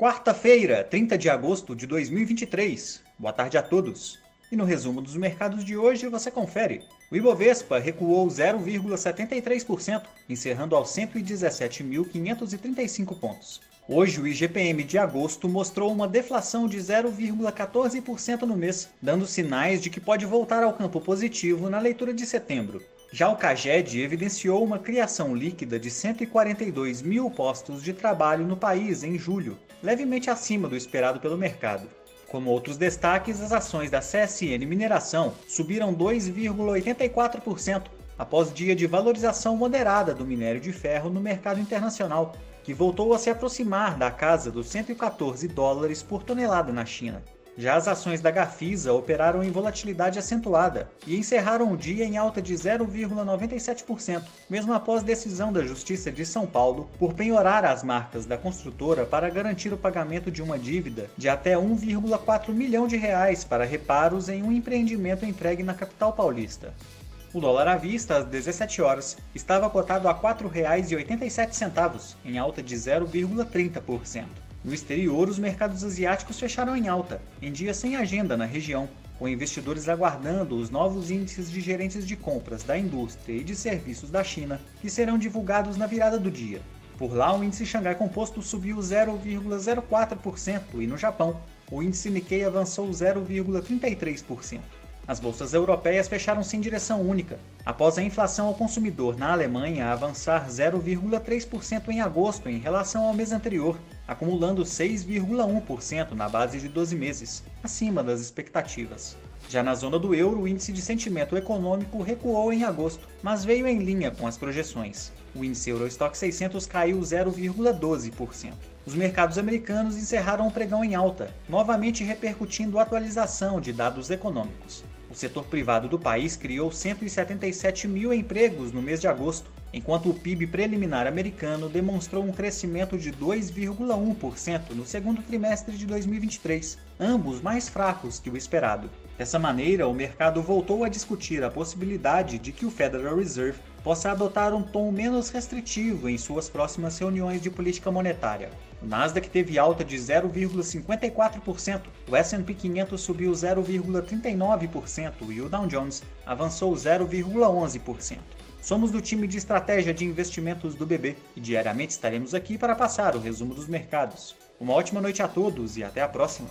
Quarta-feira, 30 de agosto de 2023. Boa tarde a todos. E no resumo dos mercados de hoje você confere. O Ibovespa recuou 0,73%, encerrando aos 117.535 pontos. Hoje, o IGPM de agosto mostrou uma deflação de 0,14% no mês, dando sinais de que pode voltar ao campo positivo na leitura de setembro. Já o CAGED evidenciou uma criação líquida de 142 mil postos de trabalho no país em julho, levemente acima do esperado pelo mercado. Como outros destaques, as ações da CSN Mineração subiram 2,84% após dia de valorização moderada do minério de ferro no mercado internacional, que voltou a se aproximar da casa dos 114 dólares por tonelada na China. Já as ações da Gafisa operaram em volatilidade acentuada e encerraram o dia em alta de 0,97%, mesmo após decisão da Justiça de São Paulo por penhorar as marcas da construtora para garantir o pagamento de uma dívida de até 1,4 milhão de reais para reparos em um empreendimento entregue na capital paulista. O dólar à vista, às 17 horas, estava cotado a R$ 4,87, em alta de 0,30%. No exterior, os mercados asiáticos fecharam em alta, em dia sem agenda na região, com investidores aguardando os novos índices de gerentes de compras da indústria e de serviços da China, que serão divulgados na virada do dia. Por lá, o índice Xangai Composto subiu 0,04% e no Japão, o índice Nikkei avançou 0,33%. As bolsas europeias fecharam-se em direção única, após a inflação ao consumidor na Alemanha avançar 0,3% em agosto em relação ao mês anterior, acumulando 6,1% na base de 12 meses, acima das expectativas. Já na zona do euro, o índice de sentimento econômico recuou em agosto, mas veio em linha com as projeções. O índice Eurostock 600 caiu 0,12%. Os mercados americanos encerraram o pregão em alta, novamente repercutindo a atualização de dados econômicos. O setor privado do país criou 177 mil empregos no mês de agosto, enquanto o PIB preliminar americano demonstrou um crescimento de 2,1% no segundo trimestre de 2023, ambos mais fracos que o esperado. Dessa maneira, o mercado voltou a discutir a possibilidade de que o Federal Reserve possa adotar um tom menos restritivo em suas próximas reuniões de política monetária. O Nasdaq teve alta de 0,54%, o S&P 500 subiu 0,39% e o Dow Jones avançou 0,11%. Somos do time de estratégia de investimentos do BB e diariamente estaremos aqui para passar o resumo dos mercados. Uma ótima noite a todos e até a próxima!